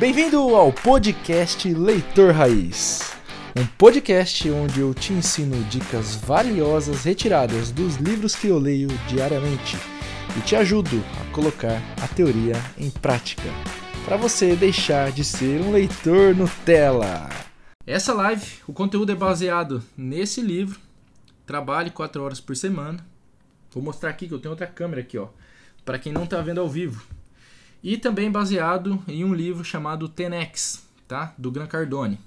Bem-vindo ao podcast Leitor Raiz. Um podcast onde eu te ensino dicas valiosas retiradas dos livros que eu leio diariamente e te ajudo a colocar a teoria em prática, para você deixar de ser um leitor Nutella. Essa live, o conteúdo é baseado nesse livro, Trabalhe 4 horas por semana. Vou mostrar aqui que eu tenho outra câmera aqui, ó, para quem não está vendo ao vivo. E também baseado em um livro chamado Tenex, tá? Do Gran Cardone.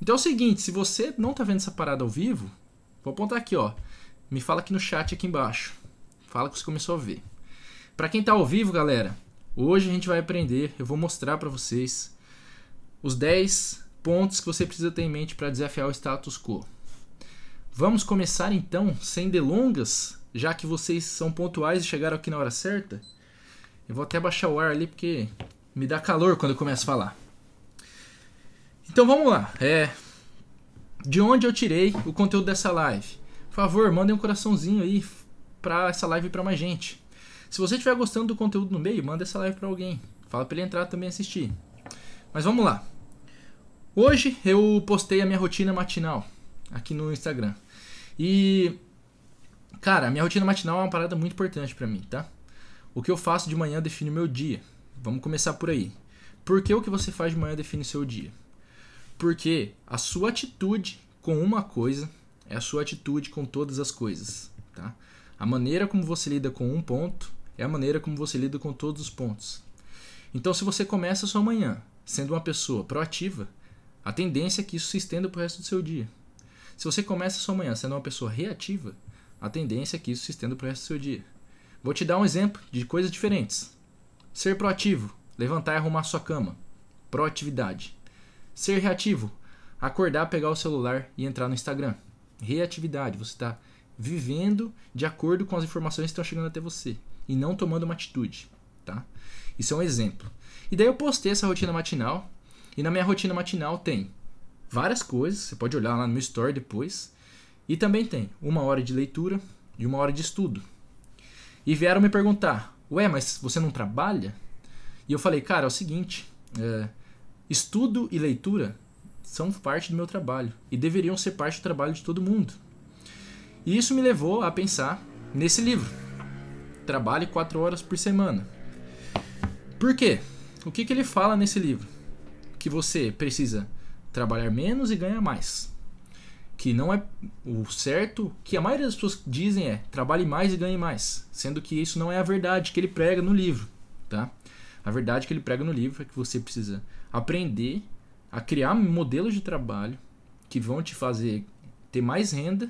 Então é o seguinte, se você não está vendo essa parada ao vivo, vou apontar aqui, ó. Me fala aqui no chat aqui embaixo. Fala que você começou a ver. Para quem está ao vivo, galera, hoje a gente vai aprender, eu vou mostrar para vocês os 10 pontos que você precisa ter em mente para desafiar o status quo. Vamos começar então, sem delongas, já que vocês são pontuais e chegaram aqui na hora certa. Eu vou até baixar o ar ali porque me dá calor quando eu começo a falar. Então vamos lá. É, de onde eu tirei o conteúdo dessa live? Por favor, mandem um coraçãozinho aí para essa live para mais gente. Se você estiver gostando do conteúdo no meio, manda essa live para alguém. Fala para ele entrar também assistir. Mas vamos lá. Hoje eu postei a minha rotina matinal aqui no Instagram. E cara, a minha rotina matinal é uma parada muito importante para mim, tá? O que eu faço de manhã define o meu dia. Vamos começar por aí. Por que o que você faz de manhã define o seu dia? Porque a sua atitude com uma coisa é a sua atitude com todas as coisas, tá? A maneira como você lida com um ponto é a maneira como você lida com todos os pontos. Então, se você começa a sua manhã sendo uma pessoa proativa, a tendência é que isso se estenda para o resto do seu dia. Se você começa a sua manhã sendo uma pessoa reativa, a tendência é que isso se estenda para o resto do seu dia. Vou te dar um exemplo de coisas diferentes. Ser proativo, levantar e arrumar sua cama. Proatividade. Ser reativo, acordar, pegar o celular e entrar no Instagram. Reatividade, você está vivendo de acordo com as informações que estão chegando até você e não tomando uma atitude, tá? Isso é um exemplo. E daí eu postei essa rotina matinal e na minha rotina matinal tem várias coisas, você pode olhar lá no meu story depois, e também tem uma hora de leitura e uma hora de estudo. E vieram me perguntar: Ué, mas você não trabalha? E eu falei: Cara, é o seguinte, é, estudo e leitura são parte do meu trabalho e deveriam ser parte do trabalho de todo mundo. E isso me levou a pensar nesse livro. Trabalhe quatro horas por semana. Por quê? O que, que ele fala nesse livro? Que você precisa trabalhar menos e ganhar mais que não é o certo, que a maioria das pessoas dizem é trabalhe mais e ganhe mais, sendo que isso não é a verdade que ele prega no livro, tá? A verdade que ele prega no livro é que você precisa aprender a criar modelos de trabalho que vão te fazer ter mais renda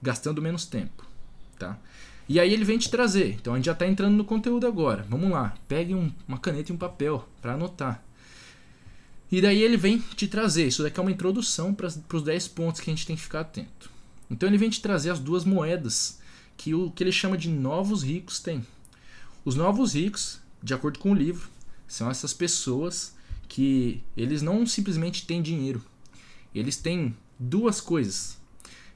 gastando menos tempo, tá? E aí ele vem te trazer. Então a gente já está entrando no conteúdo agora. Vamos lá, pegue um, uma caneta e um papel para anotar. E daí ele vem te trazer, isso daqui é uma introdução para os 10 pontos que a gente tem que ficar atento. Então ele vem te trazer as duas moedas que o que ele chama de novos ricos têm. Os novos ricos, de acordo com o livro, são essas pessoas que eles não simplesmente têm dinheiro. Eles têm duas coisas.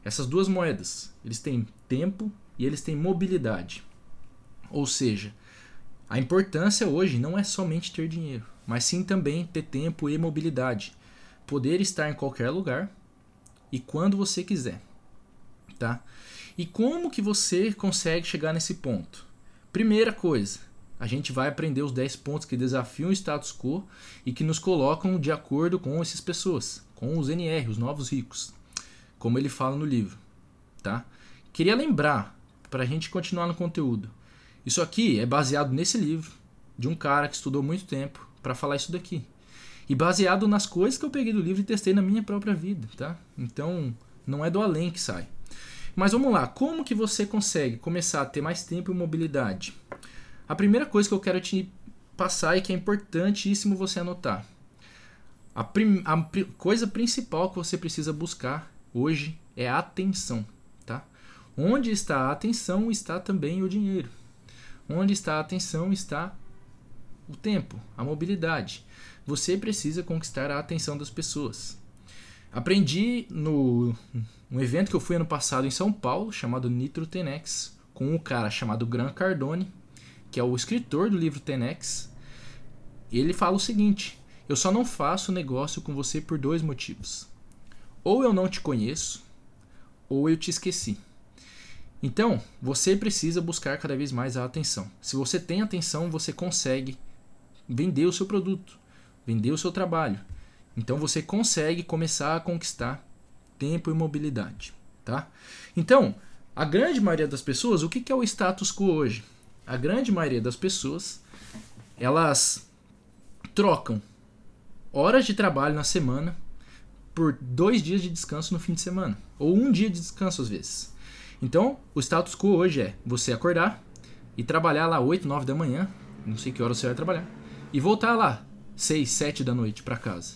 Essas duas moedas, eles têm tempo e eles têm mobilidade. Ou seja, a importância hoje não é somente ter dinheiro mas sim também ter tempo e mobilidade, poder estar em qualquer lugar e quando você quiser, tá? E como que você consegue chegar nesse ponto? Primeira coisa, a gente vai aprender os 10 pontos que desafiam o status quo e que nos colocam de acordo com essas pessoas, com os NR, os novos ricos, como ele fala no livro, tá? Queria lembrar para a gente continuar no conteúdo. Isso aqui é baseado nesse livro de um cara que estudou muito tempo para falar isso daqui. E baseado nas coisas que eu peguei do livro e testei na minha própria vida, tá? Então, não é do além que sai. Mas vamos lá, como que você consegue começar a ter mais tempo e mobilidade? A primeira coisa que eu quero te passar e que é importantíssimo você anotar. A, prim a coisa principal que você precisa buscar hoje é atenção, tá? Onde está a atenção está também o dinheiro. Onde está a atenção está o tempo, a mobilidade. Você precisa conquistar a atenção das pessoas. Aprendi no um evento que eu fui ano passado em São Paulo, chamado Nitro Tenex, com um cara chamado Gran Cardone, que é o escritor do livro Tenex. Ele fala o seguinte: eu só não faço negócio com você por dois motivos. Ou eu não te conheço, ou eu te esqueci. Então, você precisa buscar cada vez mais a atenção. Se você tem atenção, você consegue vender o seu produto, vender o seu trabalho. Então você consegue começar a conquistar tempo e mobilidade, tá? Então, a grande maioria das pessoas, o que é o status quo hoje? A grande maioria das pessoas, elas trocam horas de trabalho na semana por dois dias de descanso no fim de semana, ou um dia de descanso às vezes. Então, o status quo hoje é você acordar e trabalhar lá 8, 9 da manhã, não sei que hora você vai trabalhar, e voltar lá 6, 7 da noite para casa.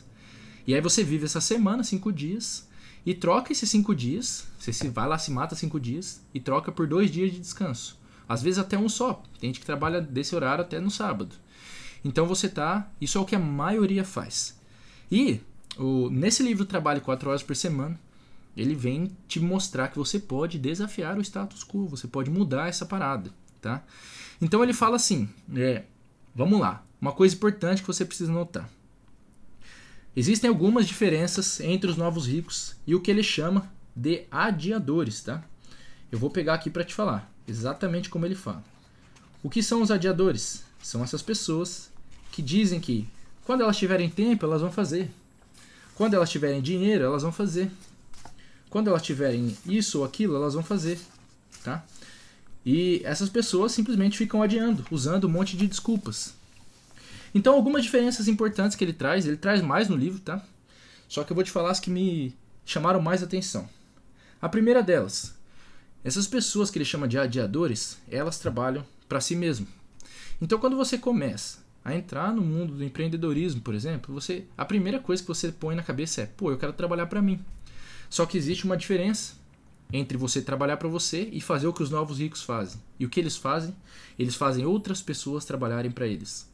E aí você vive essa semana, 5 dias, e troca esses 5 dias, você se vai lá, se mata 5 dias, e troca por dois dias de descanso. Às vezes até um só. Tem gente que trabalha desse horário até no sábado. Então você tá. Isso é o que a maioria faz. E o, nesse livro Trabalho 4 horas por semana, ele vem te mostrar que você pode desafiar o status quo, você pode mudar essa parada, tá? Então ele fala assim, é, vamos lá, uma coisa importante que você precisa notar. Existem algumas diferenças entre os novos ricos e o que ele chama de adiadores, tá? Eu vou pegar aqui para te falar exatamente como ele fala. O que são os adiadores? São essas pessoas que dizem que quando elas tiverem tempo, elas vão fazer. Quando elas tiverem dinheiro, elas vão fazer. Quando elas tiverem isso ou aquilo, elas vão fazer, tá? E essas pessoas simplesmente ficam adiando, usando um monte de desculpas. Então, algumas diferenças importantes que ele traz, ele traz mais no livro, tá? Só que eu vou te falar as que me chamaram mais atenção. A primeira delas, essas pessoas que ele chama de adiadores, elas trabalham para si mesmo. Então, quando você começa a entrar no mundo do empreendedorismo, por exemplo, você a primeira coisa que você põe na cabeça é, pô, eu quero trabalhar para mim. Só que existe uma diferença entre você trabalhar para você e fazer o que os novos ricos fazem. E o que eles fazem? Eles fazem outras pessoas trabalharem para eles.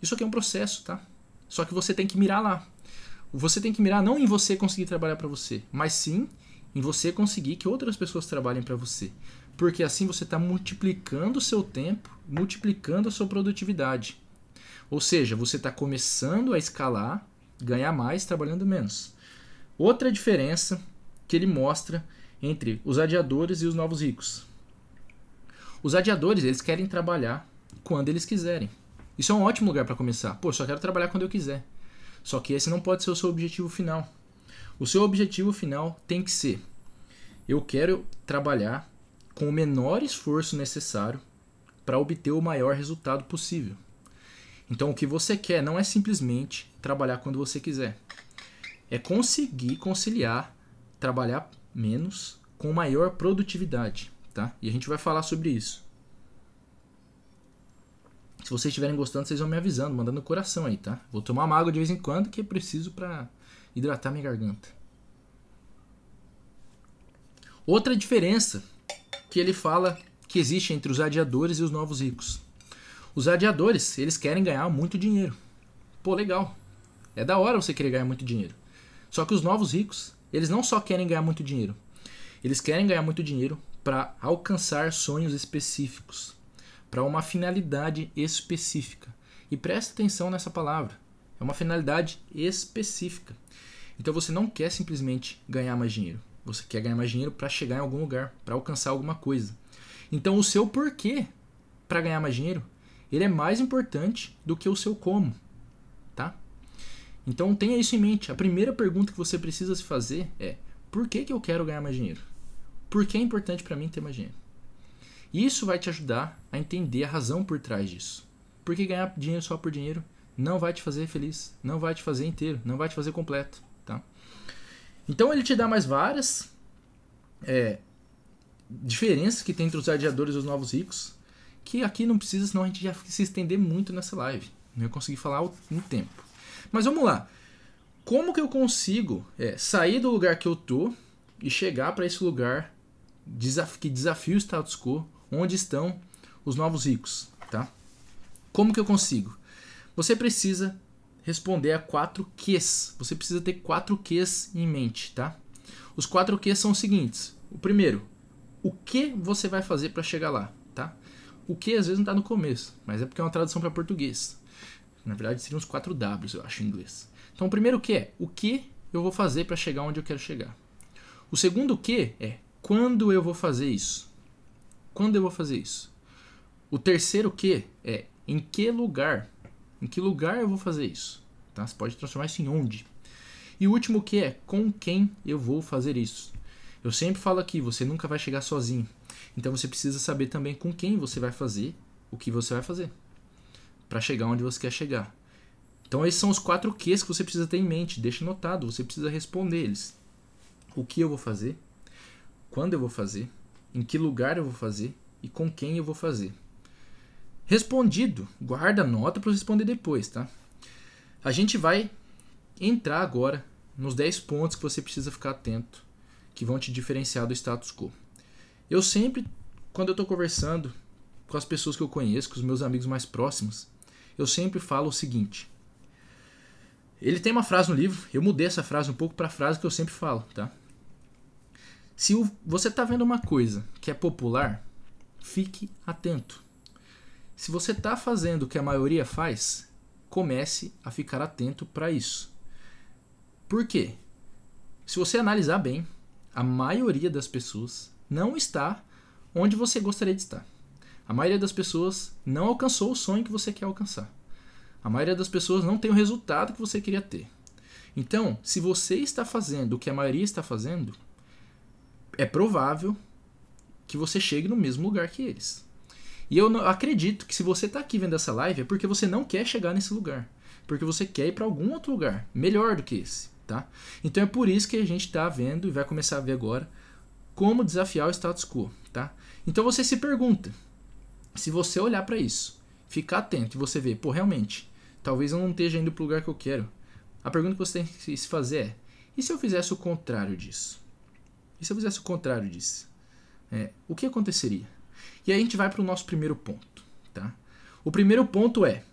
Isso aqui é um processo, tá? Só que você tem que mirar lá. Você tem que mirar não em você conseguir trabalhar para você, mas sim em você conseguir que outras pessoas trabalhem para você. Porque assim você está multiplicando o seu tempo, multiplicando a sua produtividade. Ou seja, você está começando a escalar, ganhar mais trabalhando menos. Outra diferença que ele mostra entre os adiadores e os novos ricos. Os adiadores, eles querem trabalhar quando eles quiserem. Isso é um ótimo lugar para começar. Pô, só quero trabalhar quando eu quiser. Só que esse não pode ser o seu objetivo final. O seu objetivo final tem que ser: eu quero trabalhar com o menor esforço necessário para obter o maior resultado possível. Então, o que você quer não é simplesmente trabalhar quando você quiser é conseguir conciliar trabalhar menos com maior produtividade, tá? E a gente vai falar sobre isso. Se vocês estiverem gostando, vocês vão me avisando, mandando coração aí, tá? Vou tomar uma água de vez em quando que é preciso para hidratar minha garganta. Outra diferença que ele fala que existe entre os adiadores e os novos ricos. Os adiadores, eles querem ganhar muito dinheiro. Pô, legal. É da hora você querer ganhar muito dinheiro. Só que os novos ricos, eles não só querem ganhar muito dinheiro, eles querem ganhar muito dinheiro para alcançar sonhos específicos, para uma finalidade específica. E preste atenção nessa palavra. É uma finalidade específica. Então você não quer simplesmente ganhar mais dinheiro. Você quer ganhar mais dinheiro para chegar em algum lugar, para alcançar alguma coisa. Então o seu porquê para ganhar mais dinheiro, ele é mais importante do que o seu como, tá? Então tenha isso em mente. A primeira pergunta que você precisa se fazer é: por que, que eu quero ganhar mais dinheiro? Por que é importante para mim ter mais dinheiro? Isso vai te ajudar a entender a razão por trás disso. Porque ganhar dinheiro só por dinheiro não vai te fazer feliz, não vai te fazer inteiro, não vai te fazer completo, tá? Então ele te dá mais várias é, diferenças que tem entre os adiadores e os novos ricos, que aqui não precisa, senão a gente já se estender muito nessa live. Não ia conseguir falar no tempo. Mas vamos lá. Como que eu consigo é, sair do lugar que eu tô e chegar para esse lugar que desafia o status quo, onde estão os novos ricos, tá? Como que eu consigo? Você precisa responder a quatro Qs. Você precisa ter quatro Qs em mente, tá? Os quatro Qs são os seguintes. O primeiro, o que você vai fazer para chegar lá, tá? O que às vezes não está no começo, mas é porque é uma tradução para português. Na verdade, seriam os quatro Ws, eu acho, em inglês. Então, o primeiro que é o que eu vou fazer para chegar onde eu quero chegar. O segundo que é quando eu vou fazer isso. Quando eu vou fazer isso. O terceiro que é em que lugar. Em que lugar eu vou fazer isso. Tá? Você pode transformar isso em onde. E o último que é com quem eu vou fazer isso. Eu sempre falo aqui, você nunca vai chegar sozinho. Então você precisa saber também com quem você vai fazer o que você vai fazer para chegar onde você quer chegar. Então esses são os quatro Qs que você precisa ter em mente, deixa anotado, você precisa responder eles. O que eu vou fazer? Quando eu vou fazer? Em que lugar eu vou fazer? E com quem eu vou fazer? Respondido, guarda a nota para responder depois, tá? A gente vai entrar agora nos 10 pontos que você precisa ficar atento, que vão te diferenciar do status quo. Eu sempre, quando eu estou conversando com as pessoas que eu conheço, com os meus amigos mais próximos, eu sempre falo o seguinte. Ele tem uma frase no livro, eu mudei essa frase um pouco para a frase que eu sempre falo, tá? Se você está vendo uma coisa que é popular, fique atento. Se você está fazendo o que a maioria faz, comece a ficar atento para isso. Por quê? Se você analisar bem, a maioria das pessoas não está onde você gostaria de estar. A maioria das pessoas não alcançou o sonho que você quer alcançar. A maioria das pessoas não tem o resultado que você queria ter. Então, se você está fazendo o que a maioria está fazendo, é provável que você chegue no mesmo lugar que eles. E eu acredito que se você está aqui vendo essa live é porque você não quer chegar nesse lugar. Porque você quer ir para algum outro lugar melhor do que esse. Tá? Então é por isso que a gente está vendo e vai começar a ver agora como desafiar o status quo. Tá? Então você se pergunta: se você olhar para isso, ficar atento e você ver, pô, realmente, talvez eu não esteja indo para o lugar que eu quero. A pergunta que você tem que se fazer é: e se eu fizesse o contrário disso? E se eu fizesse o contrário disso? É, o que aconteceria? E aí a gente vai para o nosso primeiro ponto. Tá? O primeiro ponto é: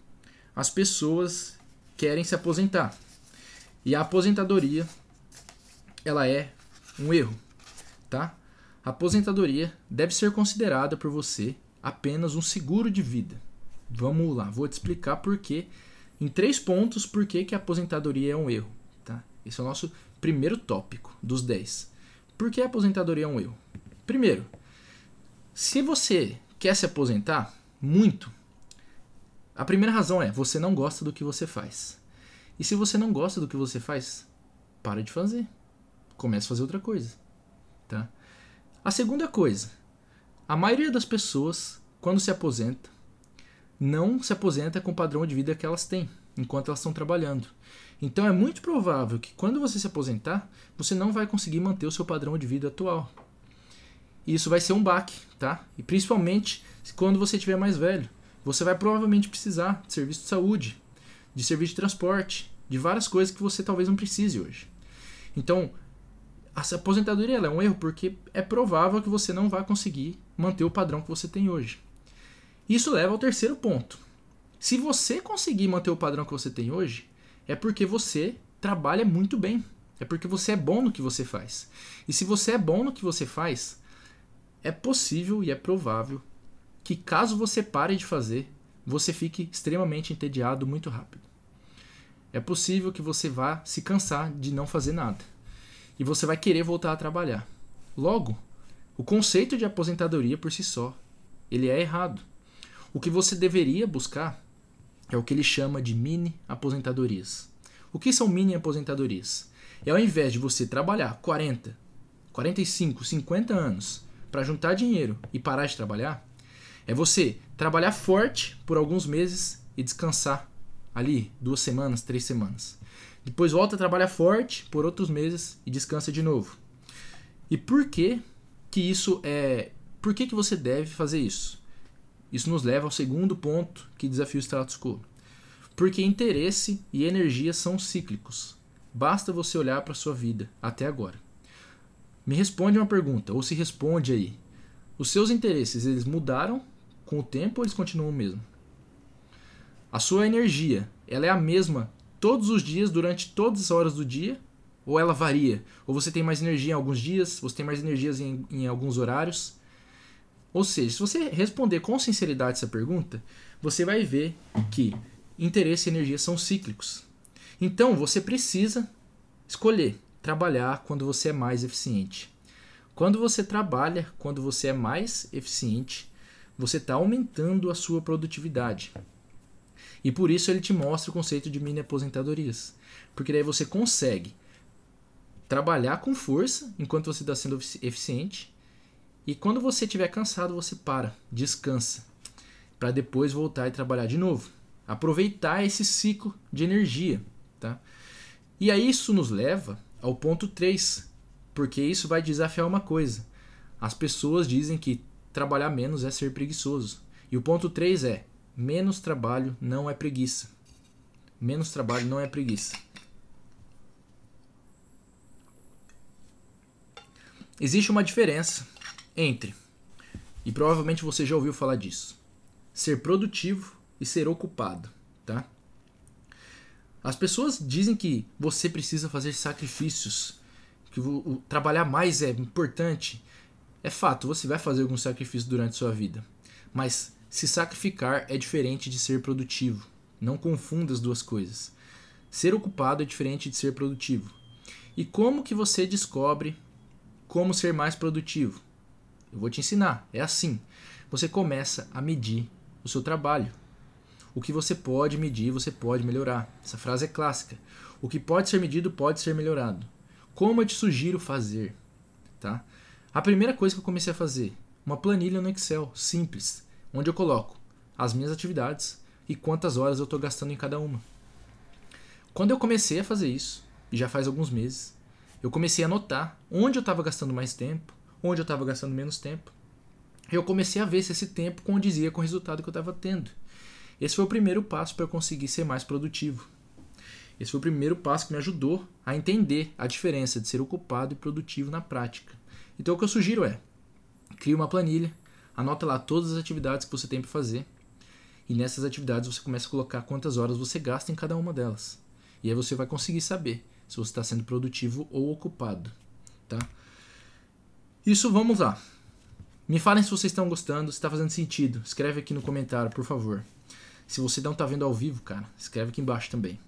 as pessoas querem se aposentar. E a aposentadoria ela é um erro, tá? A aposentadoria deve ser considerada por você apenas um seguro de vida. Vamos lá, vou te explicar por quê, em três pontos, por que, que a aposentadoria é um erro. Tá? Esse é o nosso primeiro tópico dos 10. Por que a aposentadoria é um erro? Primeiro, se você quer se aposentar muito, a primeira razão é você não gosta do que você faz. E se você não gosta do que você faz, para de fazer. Comece a fazer outra coisa. Tá? A segunda coisa, a maioria das pessoas, quando se aposenta, não se aposenta com o padrão de vida que elas têm enquanto elas estão trabalhando. Então é muito provável que quando você se aposentar, você não vai conseguir manter o seu padrão de vida atual. E isso vai ser um baque, tá? E principalmente quando você estiver mais velho. Você vai provavelmente precisar de serviço de saúde, de serviço de transporte, de várias coisas que você talvez não precise hoje. Então, a aposentadoria é um erro porque é provável que você não vai conseguir manter o padrão que você tem hoje. Isso leva ao terceiro ponto. Se você conseguir manter o padrão que você tem hoje, é porque você trabalha muito bem. É porque você é bom no que você faz. E se você é bom no que você faz, é possível e é provável que caso você pare de fazer, você fique extremamente entediado muito rápido. É possível que você vá se cansar de não fazer nada e você vai querer voltar a trabalhar. Logo, o conceito de aposentadoria por si só, ele é errado. O que você deveria buscar é o que ele chama de mini aposentadorias. O que são mini aposentadorias? É ao invés de você trabalhar 40, 45, 50 anos para juntar dinheiro e parar de trabalhar, é você trabalhar forte por alguns meses e descansar ali duas semanas, três semanas. Depois volta a trabalhar forte por outros meses e descansa de novo. E por que que isso é? Por que que você deve fazer isso? Isso nos leva ao segundo ponto que desafia o status quo. Porque interesse e energia são cíclicos. Basta você olhar para sua vida até agora. Me responde uma pergunta, ou se responde aí. Os seus interesses, eles mudaram com o tempo ou eles continuam o mesmo? A sua energia, ela é a mesma todos os dias, durante todas as horas do dia? Ou ela varia? Ou você tem mais energia em alguns dias, você tem mais energias em, em alguns horários? Ou seja, se você responder com sinceridade essa pergunta, você vai ver que interesse e energia são cíclicos. Então você precisa escolher trabalhar quando você é mais eficiente. Quando você trabalha, quando você é mais eficiente, você está aumentando a sua produtividade. E por isso ele te mostra o conceito de mini aposentadorias. Porque daí você consegue trabalhar com força enquanto você está sendo eficiente. E quando você estiver cansado, você para, descansa, para depois voltar e trabalhar de novo. Aproveitar esse ciclo de energia. Tá? E aí isso nos leva ao ponto 3, porque isso vai desafiar uma coisa. As pessoas dizem que trabalhar menos é ser preguiçoso. E o ponto 3 é: menos trabalho não é preguiça. Menos trabalho não é preguiça. Existe uma diferença entre, e provavelmente você já ouviu falar disso, ser produtivo e ser ocupado, tá? As pessoas dizem que você precisa fazer sacrifícios, que o, trabalhar mais é importante. É fato, você vai fazer algum sacrifício durante sua vida, mas se sacrificar é diferente de ser produtivo. Não confunda as duas coisas. Ser ocupado é diferente de ser produtivo. E como que você descobre como ser mais produtivo? Eu vou te ensinar. É assim. Você começa a medir o seu trabalho. O que você pode medir, você pode melhorar. Essa frase é clássica. O que pode ser medido pode ser melhorado. Como eu te sugiro fazer? Tá? A primeira coisa que eu comecei a fazer, uma planilha no Excel, simples, onde eu coloco as minhas atividades e quantas horas eu estou gastando em cada uma. Quando eu comecei a fazer isso, e já faz alguns meses, eu comecei a notar onde eu estava gastando mais tempo, onde eu estava gastando menos tempo. Eu comecei a ver se esse tempo condizia com o resultado que eu estava tendo. Esse foi o primeiro passo para eu conseguir ser mais produtivo. Esse foi o primeiro passo que me ajudou a entender a diferença de ser ocupado e produtivo na prática. Então o que eu sugiro é: crie uma planilha, anota lá todas as atividades que você tem para fazer, e nessas atividades você começa a colocar quantas horas você gasta em cada uma delas. E aí você vai conseguir saber se você está sendo produtivo ou ocupado, tá? Isso vamos lá. Me falem se vocês estão gostando, se está fazendo sentido. Escreve aqui no comentário, por favor. Se você não está vendo ao vivo, cara, escreve aqui embaixo também.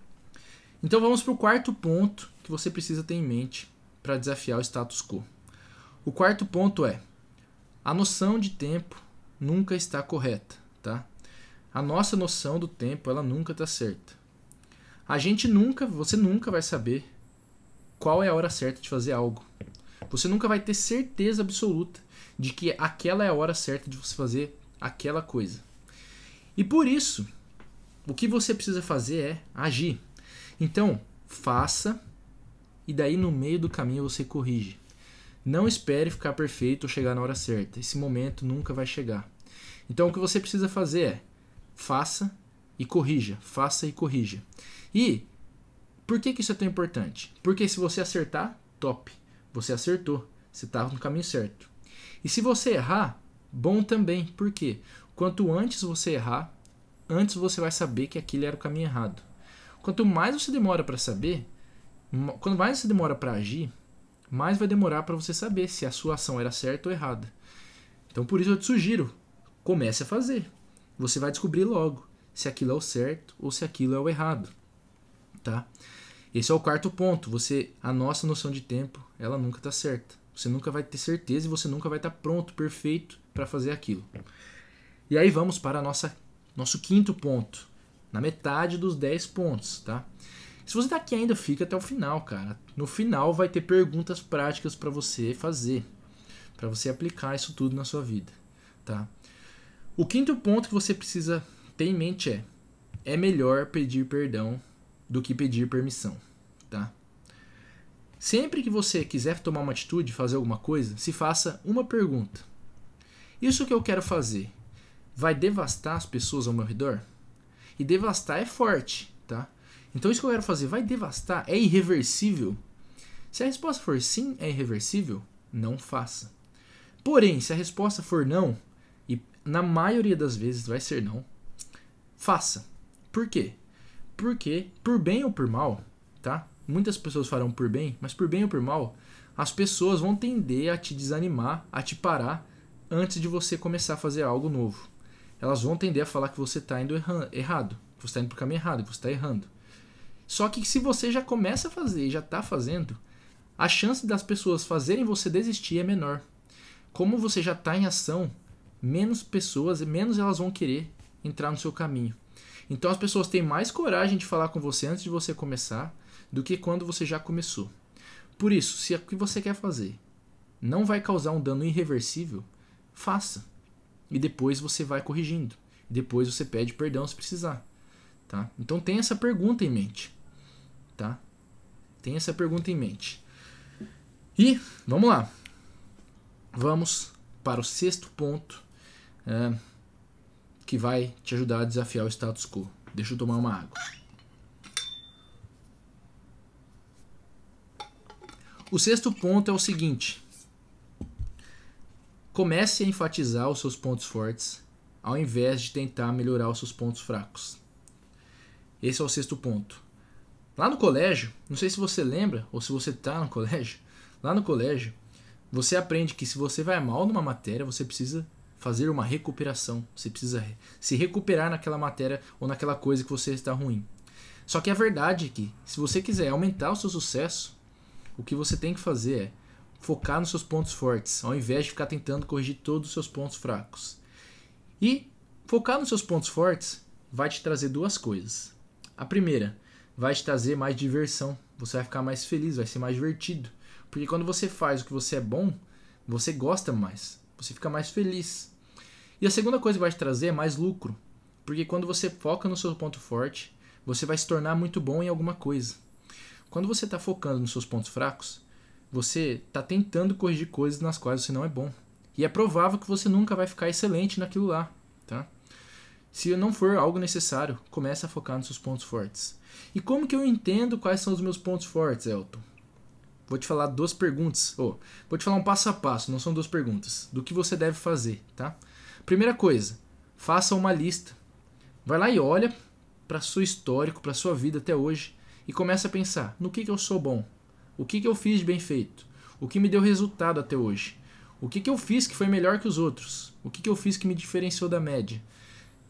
Então vamos para o quarto ponto que você precisa ter em mente para desafiar o status quo. O quarto ponto é: a noção de tempo nunca está correta, tá? A nossa noção do tempo, ela nunca está certa. A gente nunca, você nunca vai saber qual é a hora certa de fazer algo. Você nunca vai ter certeza absoluta de que aquela é a hora certa de você fazer aquela coisa. E por isso, o que você precisa fazer é agir. Então, faça e daí no meio do caminho você corrige. Não espere ficar perfeito ou chegar na hora certa. Esse momento nunca vai chegar. Então, o que você precisa fazer é faça e corrija, faça e corrija. E por que, que isso é tão importante? Porque se você acertar, top, você acertou, você estava no caminho certo. E se você errar, bom também. Por quê? Quanto antes você errar, antes você vai saber que aquilo era o caminho errado. Quanto mais você demora para saber, quanto mais você demora para agir, mais vai demorar para você saber se a sua ação era certa ou errada. Então por isso eu te sugiro, comece a fazer. Você vai descobrir logo se aquilo é o certo ou se aquilo é o errado, tá? Esse é o quarto ponto. Você, a nossa noção de tempo, ela nunca está certa. Você nunca vai ter certeza e você nunca vai estar tá pronto, perfeito para fazer aquilo. E aí vamos para nossa, nosso quinto ponto, na metade dos 10 pontos, tá? Se você tá aqui ainda, fica até o final, cara. No final vai ter perguntas práticas para você fazer, para você aplicar isso tudo na sua vida, tá? O quinto ponto que você precisa ter em mente é: é melhor pedir perdão do que pedir permissão, tá? Sempre que você quiser tomar uma atitude, fazer alguma coisa, se faça uma pergunta. Isso que eu quero fazer, vai devastar as pessoas ao meu redor? E devastar é forte, tá? Então isso que eu quero fazer vai devastar? É irreversível? Se a resposta for sim, é irreversível, não faça. Porém, se a resposta for não, e na maioria das vezes vai ser não, faça. Por quê? Porque, por bem ou por mal, tá? Muitas pessoas farão por bem, mas por bem ou por mal, as pessoas vão tender a te desanimar, a te parar antes de você começar a fazer algo novo elas vão tender a falar que você está indo errado, que você está indo para o caminho errado, que você está errando. Só que se você já começa a fazer e já está fazendo, a chance das pessoas fazerem você desistir é menor. Como você já está em ação, menos pessoas, menos elas vão querer entrar no seu caminho. Então as pessoas têm mais coragem de falar com você antes de você começar do que quando você já começou. Por isso, se o que você quer fazer não vai causar um dano irreversível, faça. E depois você vai corrigindo. Depois você pede perdão se precisar. Tá? Então tenha essa pergunta em mente. Tá? Tenha essa pergunta em mente. E vamos lá. Vamos para o sexto ponto é, que vai te ajudar a desafiar o status quo. Deixa eu tomar uma água. O sexto ponto é o seguinte: comece a enfatizar os seus pontos fortes ao invés de tentar melhorar os seus pontos fracos. Esse é o sexto ponto. Lá no colégio, não sei se você lembra ou se você está no colégio, lá no colégio, você aprende que se você vai mal numa matéria, você precisa fazer uma recuperação. Você precisa se recuperar naquela matéria ou naquela coisa que você está ruim. Só que a verdade é que, se você quiser aumentar o seu sucesso, o que você tem que fazer é focar nos seus pontos fortes, ao invés de ficar tentando corrigir todos os seus pontos fracos. E focar nos seus pontos fortes vai te trazer duas coisas. A primeira, vai te trazer mais diversão. Você vai ficar mais feliz, vai ser mais divertido. Porque quando você faz o que você é bom, você gosta mais, você fica mais feliz. E a segunda coisa que vai te trazer é mais lucro. Porque quando você foca no seu ponto forte, você vai se tornar muito bom em alguma coisa. Quando você está focando nos seus pontos fracos, você está tentando corrigir coisas nas quais você não é bom. E é provável que você nunca vai ficar excelente naquilo lá, tá? Se não for algo necessário, comece a focar nos seus pontos fortes. E como que eu entendo quais são os meus pontos fortes, Elton? Vou te falar duas perguntas. Oh, vou te falar um passo a passo, não são duas perguntas. Do que você deve fazer, tá? Primeira coisa, faça uma lista. Vai lá e olha para seu histórico, para sua vida até hoje e começa a pensar no que, que eu sou bom, o que, que eu fiz de bem feito, o que me deu resultado até hoje, o que, que eu fiz que foi melhor que os outros? O que, que eu fiz que me diferenciou da média?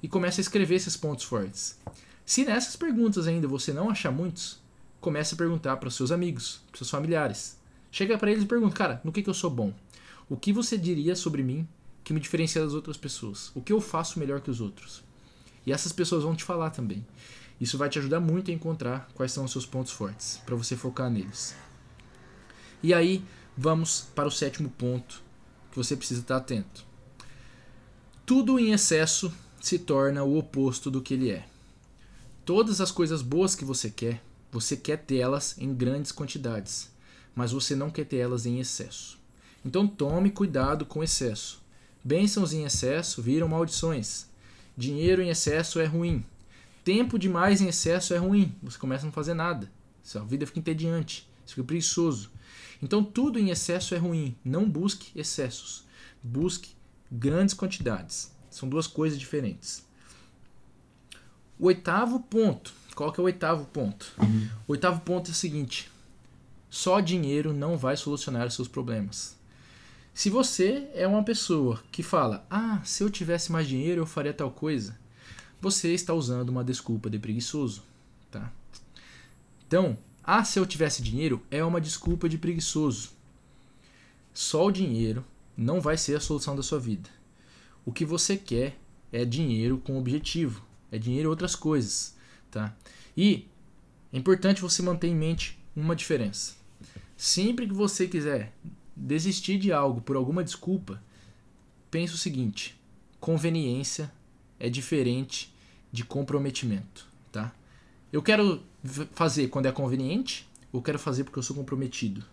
E começa a escrever esses pontos fortes. Se nessas perguntas ainda você não achar muitos, comece a perguntar para os seus amigos, para seus familiares. Chega para eles e pergunta, cara, no que, que eu sou bom? O que você diria sobre mim que me diferencia das outras pessoas? O que eu faço melhor que os outros? E essas pessoas vão te falar também. Isso vai te ajudar muito a encontrar quais são os seus pontos fortes, para você focar neles. E aí, vamos para o sétimo ponto, que você precisa estar atento. Tudo em excesso se torna o oposto do que ele é. Todas as coisas boas que você quer, você quer tê-las em grandes quantidades, mas você não quer tê-las em excesso. Então tome cuidado com excesso. Bênçãos em excesso viram maldições. Dinheiro em excesso é ruim. Tempo demais em excesso é ruim. Você começa a não fazer nada. Sua vida fica entediante. Fica preguiçoso. Então tudo em excesso é ruim. Não busque excessos. Busque grandes quantidades. São duas coisas diferentes. O oitavo ponto. Qual que é o oitavo ponto? Uhum. O oitavo ponto é o seguinte: só dinheiro não vai solucionar os seus problemas. Se você é uma pessoa que fala, ah, se eu tivesse mais dinheiro eu faria tal coisa, você está usando uma desculpa de preguiçoso, tá? Então, ah, se eu tivesse dinheiro é uma desculpa de preguiçoso. Só o dinheiro não vai ser a solução da sua vida. O que você quer é dinheiro com objetivo, é dinheiro e outras coisas, tá? E é importante você manter em mente uma diferença. Sempre que você quiser desistir de algo por alguma desculpa, pense o seguinte: conveniência é diferente de comprometimento, tá? Eu quero fazer quando é conveniente, ou quero fazer porque eu sou comprometido.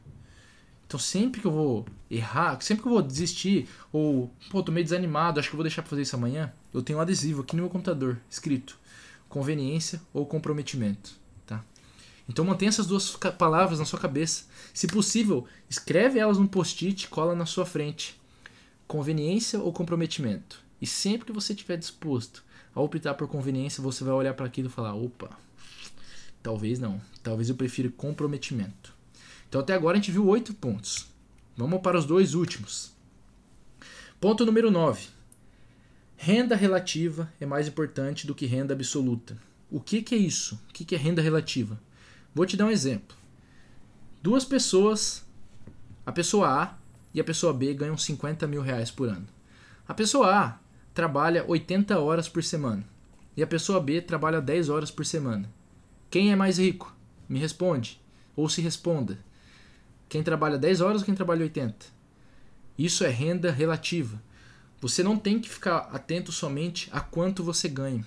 Então sempre que eu vou errar, sempre que eu vou desistir, ou pô, tô meio desanimado, acho que vou deixar pra fazer isso amanhã, eu tenho um adesivo aqui no meu computador, escrito conveniência ou comprometimento. Tá? Então mantenha essas duas palavras na sua cabeça. Se possível, escreve elas num post-it, cola na sua frente. Conveniência ou comprometimento. E sempre que você estiver disposto a optar por conveniência, você vai olhar para aquilo e falar: opa, talvez não. Talvez eu prefira comprometimento. Então até agora a gente viu oito pontos. Vamos para os dois últimos. Ponto número 9. Renda relativa é mais importante do que renda absoluta. o que, que é isso? O que, que é renda relativa? Vou te dar um exemplo. Duas pessoas, a pessoa A e a pessoa B ganham 50 mil reais por ano. A pessoa A trabalha 80 horas por semana e a pessoa B trabalha 10 horas por semana. Quem é mais rico? Me responde. Ou se responda. Quem trabalha 10 horas ou quem trabalha 80? Isso é renda relativa. Você não tem que ficar atento somente a quanto você ganha.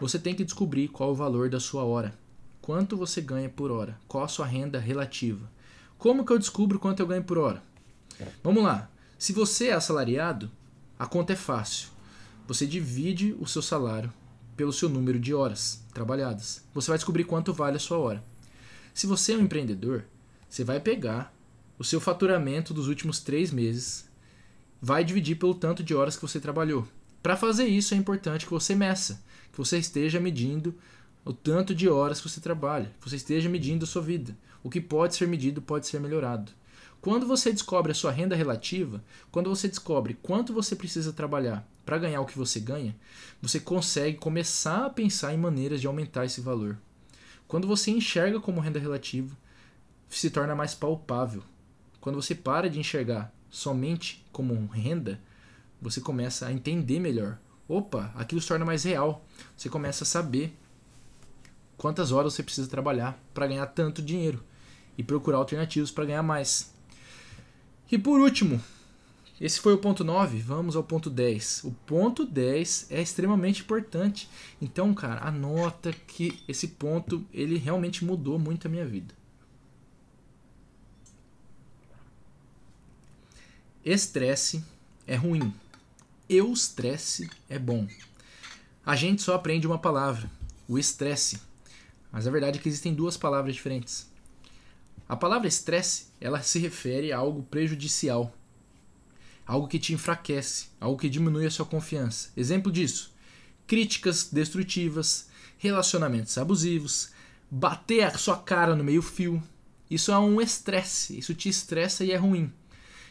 Você tem que descobrir qual o valor da sua hora. Quanto você ganha por hora? Qual a sua renda relativa? Como que eu descubro quanto eu ganho por hora? Vamos lá. Se você é assalariado, a conta é fácil. Você divide o seu salário pelo seu número de horas trabalhadas. Você vai descobrir quanto vale a sua hora. Se você é um empreendedor, você vai pegar o seu faturamento dos últimos três meses, vai dividir pelo tanto de horas que você trabalhou. Para fazer isso é importante que você meça, que você esteja medindo o tanto de horas que você trabalha, que você esteja medindo a sua vida. O que pode ser medido pode ser melhorado. Quando você descobre a sua renda relativa, quando você descobre quanto você precisa trabalhar para ganhar o que você ganha, você consegue começar a pensar em maneiras de aumentar esse valor. Quando você enxerga como renda relativa, se torna mais palpável. Quando você para de enxergar somente como renda, você começa a entender melhor. Opa, aquilo se torna mais real. Você começa a saber quantas horas você precisa trabalhar para ganhar tanto dinheiro e procurar alternativas para ganhar mais. E por último, esse foi o ponto 9, vamos ao ponto 10. O ponto 10 é extremamente importante. Então, cara, anota que esse ponto ele realmente mudou muito a minha vida. Estresse é ruim. Eustresse é bom. A gente só aprende uma palavra, o estresse. Mas a verdade é que existem duas palavras diferentes. A palavra estresse, ela se refere a algo prejudicial, algo que te enfraquece, algo que diminui a sua confiança. Exemplo disso: críticas destrutivas, relacionamentos abusivos, bater a sua cara no meio-fio. Isso é um estresse, isso te estressa e é ruim.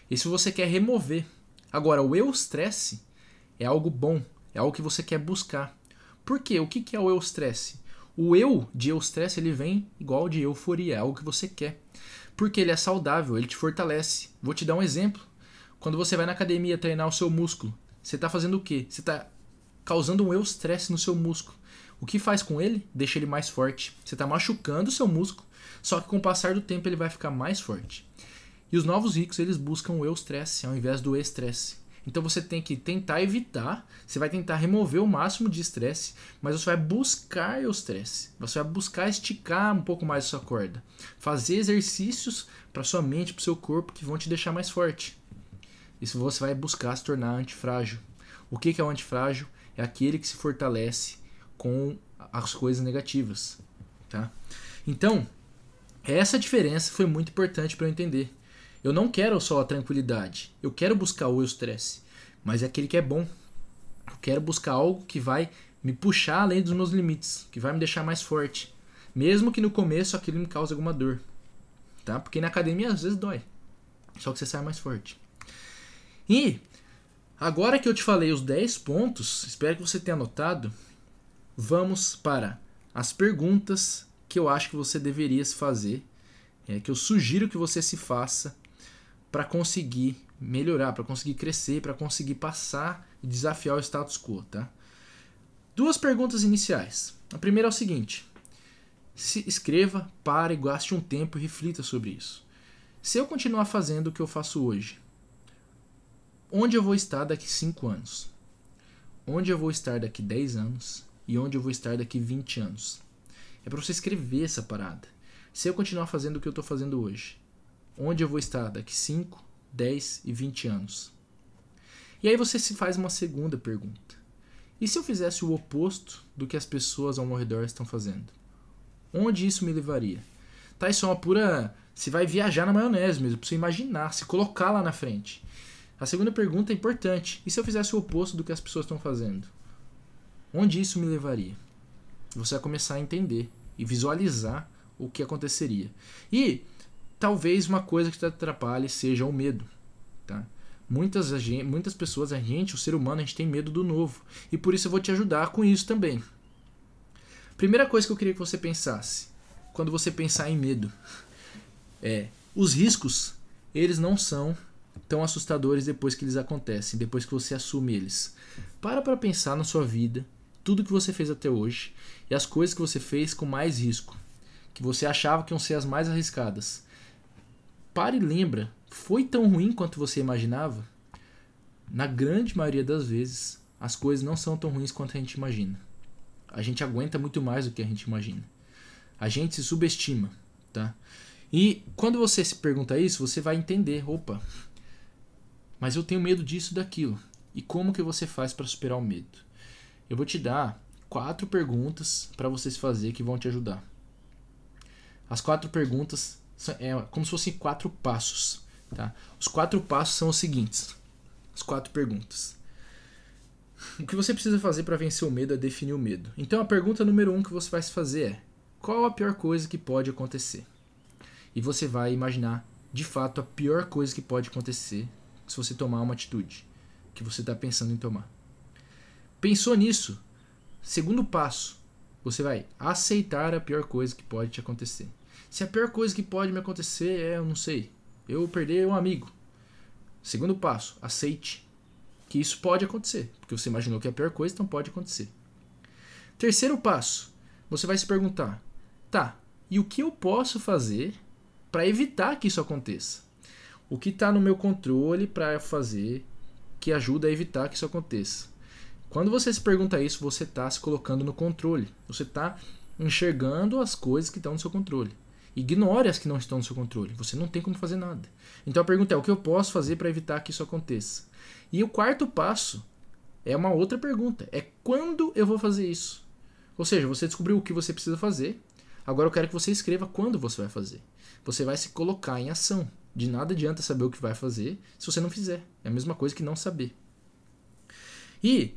Isso você quer remover. Agora, o eustresse é algo bom, é algo que você quer buscar. Por quê? O que é o eustresse? O eu de eustresse ele vem igual de euforia, é algo que você quer. Porque ele é saudável, ele te fortalece. Vou te dar um exemplo. Quando você vai na academia treinar o seu músculo, você está fazendo o quê? Você está causando um eustresse no seu músculo. O que faz com ele? Deixa ele mais forte. Você está machucando o seu músculo, só que com o passar do tempo ele vai ficar mais forte. E os novos ricos eles buscam o eustresse ao invés do estresse. Então você tem que tentar evitar, você vai tentar remover o máximo de estresse, mas você vai buscar o estresse. Você vai buscar esticar um pouco mais a sua corda. Fazer exercícios para sua mente, para seu corpo que vão te deixar mais forte. Isso você vai buscar se tornar antifrágil. O que é o antifrágil? É aquele que se fortalece com as coisas negativas. Tá? Então, essa diferença foi muito importante para eu entender. Eu não quero só a tranquilidade. Eu quero buscar o estresse. Mas é aquele que é bom. Eu quero buscar algo que vai me puxar além dos meus limites, que vai me deixar mais forte. Mesmo que no começo aquilo me cause alguma dor. Tá? Porque na academia às vezes dói. Só que você sai mais forte. E agora que eu te falei os 10 pontos, espero que você tenha anotado. Vamos para as perguntas que eu acho que você deveria se fazer, é, que eu sugiro que você se faça para conseguir melhorar, para conseguir crescer, para conseguir passar e desafiar o status quo, tá? Duas perguntas iniciais. A primeira é o seguinte: se escreva, pare, gaste um tempo e reflita sobre isso. Se eu continuar fazendo o que eu faço hoje, onde eu vou estar daqui 5 anos? Onde eu vou estar daqui 10 anos? E onde eu vou estar daqui 20 anos? É para você escrever essa parada. Se eu continuar fazendo o que eu estou fazendo hoje, onde eu vou estar daqui 5, 10 e 20 anos. E aí você se faz uma segunda pergunta. E se eu fizesse o oposto do que as pessoas ao meu redor estão fazendo? Onde isso me levaria? Tá, isso é uma pura. Você vai viajar na maionese mesmo, você imaginar, se colocar lá na frente. A segunda pergunta é importante. E se eu fizesse o oposto do que as pessoas estão fazendo? Onde isso me levaria? Você vai começar a entender e visualizar o que aconteceria. E talvez uma coisa que te atrapalhe seja o medo. Tá? Muitas, muitas pessoas, a gente, o ser humano, a gente tem medo do novo. E por isso eu vou te ajudar com isso também. Primeira coisa que eu queria que você pensasse, quando você pensar em medo, é os riscos, eles não são tão assustadores depois que eles acontecem, depois que você assume eles. Para para pensar na sua vida, tudo que você fez até hoje e as coisas que você fez com mais risco, que você achava que iam ser as mais arriscadas. Pare e lembra, foi tão ruim quanto você imaginava? Na grande maioria das vezes, as coisas não são tão ruins quanto a gente imagina. A gente aguenta muito mais do que a gente imagina. A gente se subestima, tá? E quando você se pergunta isso, você vai entender, opa, mas eu tenho medo disso daquilo. E como que você faz para superar o medo? Eu vou te dar quatro perguntas para você se fazer que vão te ajudar. As quatro perguntas é como se fossem quatro passos, tá? Os quatro passos são os seguintes. As quatro perguntas. O que você precisa fazer para vencer o medo é definir o medo. Então a pergunta número um que você vai se fazer é: qual a pior coisa que pode acontecer? E você vai imaginar de fato a pior coisa que pode acontecer se você tomar uma atitude que você está pensando em tomar. Pensou nisso? Segundo passo, você vai aceitar a pior coisa que pode te acontecer. Se a pior coisa que pode me acontecer é, eu não sei, eu perder um amigo. Segundo passo, aceite que isso pode acontecer, porque você imaginou que é a pior coisa, então pode acontecer. Terceiro passo, você vai se perguntar: tá, e o que eu posso fazer para evitar que isso aconteça? O que está no meu controle para fazer que ajuda a evitar que isso aconteça? Quando você se pergunta isso, você está se colocando no controle. Você está enxergando as coisas que estão no seu controle. Ignore as que não estão no seu controle. Você não tem como fazer nada. Então a pergunta é: o que eu posso fazer para evitar que isso aconteça? E o quarto passo é uma outra pergunta: é quando eu vou fazer isso? Ou seja, você descobriu o que você precisa fazer. Agora eu quero que você escreva quando você vai fazer. Você vai se colocar em ação. De nada adianta saber o que vai fazer se você não fizer. É a mesma coisa que não saber. E,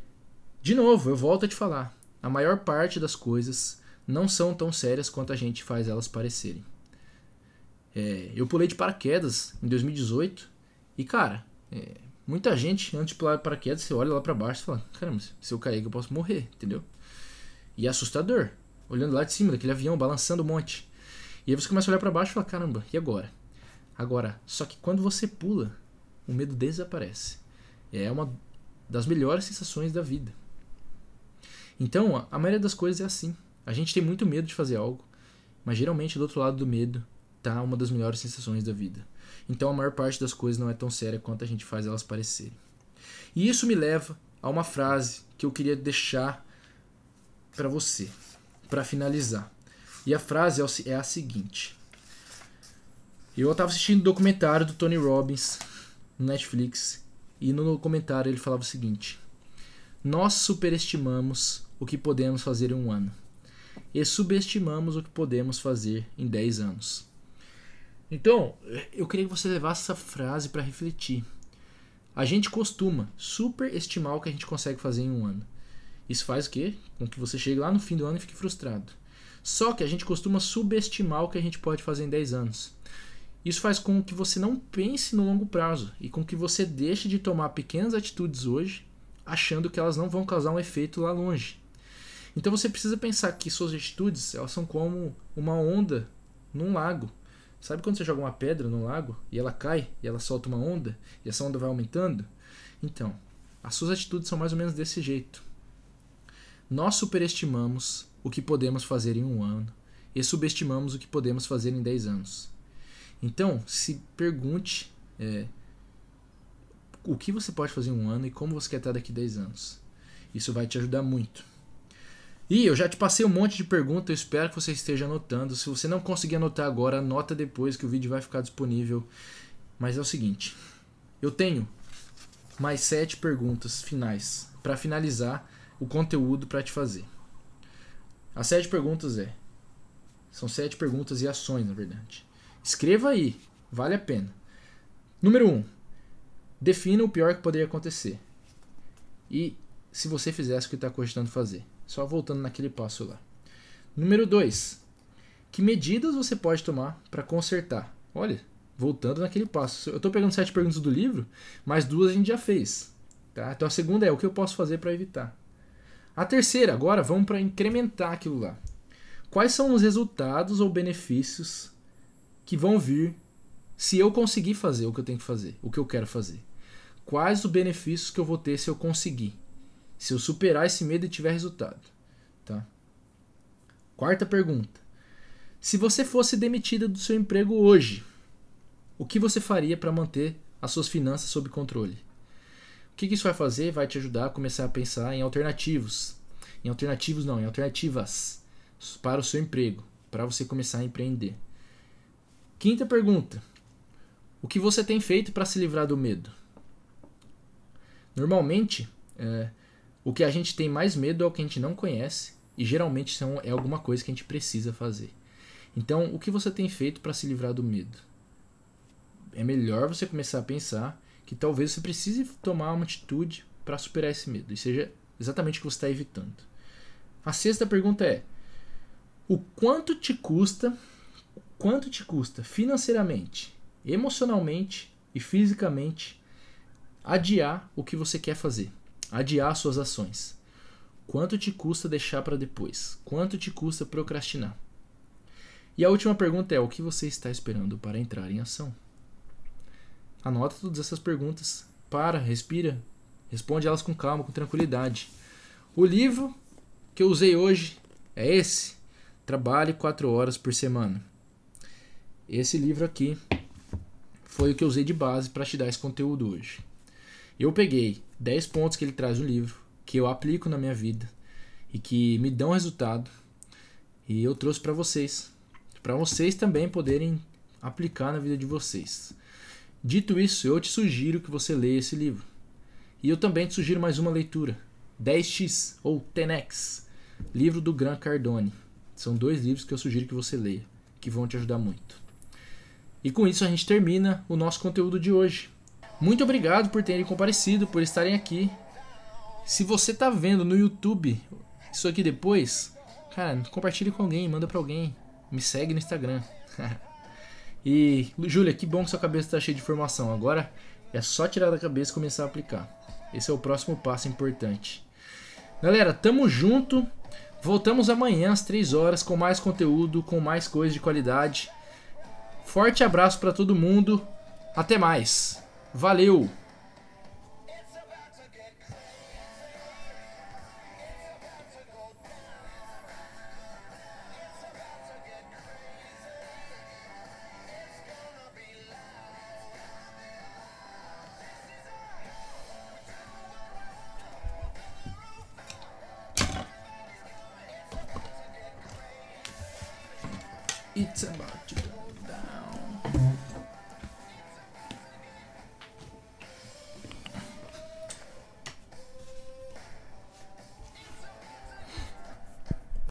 de novo, eu volto a te falar: a maior parte das coisas não são tão sérias quanto a gente faz elas parecerem. É, eu pulei de paraquedas em 2018 e, cara, é, muita gente, antes de pular de paraquedas, você olha lá para baixo e fala: caramba, se eu cair, eu posso morrer, entendeu? E é assustador, olhando lá de cima daquele avião, balançando um monte. E aí você começa a olhar para baixo e fala: caramba, e agora? Agora, só que quando você pula, o medo desaparece. É uma das melhores sensações da vida. Então, a maioria das coisas é assim. A gente tem muito medo de fazer algo, mas geralmente do outro lado do medo tá uma das melhores sensações da vida. Então a maior parte das coisas não é tão séria quanto a gente faz elas parecerem. E isso me leva a uma frase que eu queria deixar para você, para finalizar. E a frase é, é a seguinte: Eu estava assistindo um documentário do Tony Robbins no Netflix e no documentário ele falava o seguinte: Nós superestimamos o que podemos fazer em um ano e subestimamos o que podemos fazer em 10 anos. Então, eu queria que você levasse essa frase para refletir. A gente costuma superestimar o que a gente consegue fazer em um ano. Isso faz o quê? Com que você chegue lá no fim do ano e fique frustrado. Só que a gente costuma subestimar o que a gente pode fazer em 10 anos. Isso faz com que você não pense no longo prazo e com que você deixe de tomar pequenas atitudes hoje, achando que elas não vão causar um efeito lá longe. Então você precisa pensar que suas atitudes elas são como uma onda num lago. Sabe quando você joga uma pedra no lago e ela cai e ela solta uma onda e essa onda vai aumentando? Então, as suas atitudes são mais ou menos desse jeito. Nós superestimamos o que podemos fazer em um ano e subestimamos o que podemos fazer em 10 anos. Então, se pergunte é, o que você pode fazer em um ano e como você quer estar daqui a 10 anos. Isso vai te ajudar muito. E eu já te passei um monte de perguntas, eu espero que você esteja anotando. Se você não conseguir anotar agora, anota depois que o vídeo vai ficar disponível. Mas é o seguinte, eu tenho mais sete perguntas finais para finalizar o conteúdo para te fazer. As sete perguntas é, são sete perguntas e ações, na verdade. Escreva aí, vale a pena. Número um, defina o pior que poderia acontecer. E se você fizesse o que está cogitando fazer. Só voltando naquele passo lá. Número 2. Que medidas você pode tomar para consertar? Olha, voltando naquele passo. Eu estou pegando sete perguntas do livro, mas duas a gente já fez. Tá? Então a segunda é o que eu posso fazer para evitar. A terceira, agora vamos para incrementar aquilo lá. quais são os resultados ou benefícios que vão vir se eu conseguir fazer o que eu tenho que fazer, o que eu quero fazer. Quais os benefícios que eu vou ter se eu conseguir? Se eu superar esse medo e tiver resultado, tá? Quarta pergunta. Se você fosse demitida do seu emprego hoje, o que você faria para manter as suas finanças sob controle? O que isso vai fazer? Vai te ajudar a começar a pensar em alternativos. Em alternativos não, em alternativas para o seu emprego, para você começar a empreender. Quinta pergunta. O que você tem feito para se livrar do medo? Normalmente, é, o que a gente tem mais medo é o que a gente não conhece e geralmente são, é alguma coisa que a gente precisa fazer. Então, o que você tem feito para se livrar do medo? É melhor você começar a pensar que talvez você precise tomar uma atitude para superar esse medo e seja exatamente o que você está evitando. A sexta pergunta é: o quanto te custa, quanto te custa financeiramente, emocionalmente e fisicamente adiar o que você quer fazer, adiar suas ações? Quanto te custa deixar para depois? Quanto te custa procrastinar? E a última pergunta é: o que você está esperando para entrar em ação? Anota todas essas perguntas, para, respira, responde elas com calma, com tranquilidade. O livro que eu usei hoje é esse: Trabalhe 4 horas por semana. Esse livro aqui foi o que eu usei de base para te dar esse conteúdo hoje. Eu peguei 10 pontos que ele traz no livro, que eu aplico na minha vida e que me dão resultado, e eu trouxe para vocês, para vocês também poderem aplicar na vida de vocês. Dito isso, eu te sugiro que você leia esse livro. E eu também te sugiro mais uma leitura: 10x ou 10x, livro do Grant Cardone. São dois livros que eu sugiro que você leia, que vão te ajudar muito. E com isso a gente termina o nosso conteúdo de hoje. Muito obrigado por terem comparecido, por estarem aqui. Se você está vendo no YouTube isso aqui depois, cara, compartilhe com alguém, manda para alguém, me segue no Instagram. E, Júlia, que bom que sua cabeça está cheia de informação. Agora é só tirar da cabeça e começar a aplicar. Esse é o próximo passo importante. Galera, tamo junto. Voltamos amanhã às 3 horas com mais conteúdo, com mais coisas de qualidade. Forte abraço para todo mundo. Até mais. Valeu!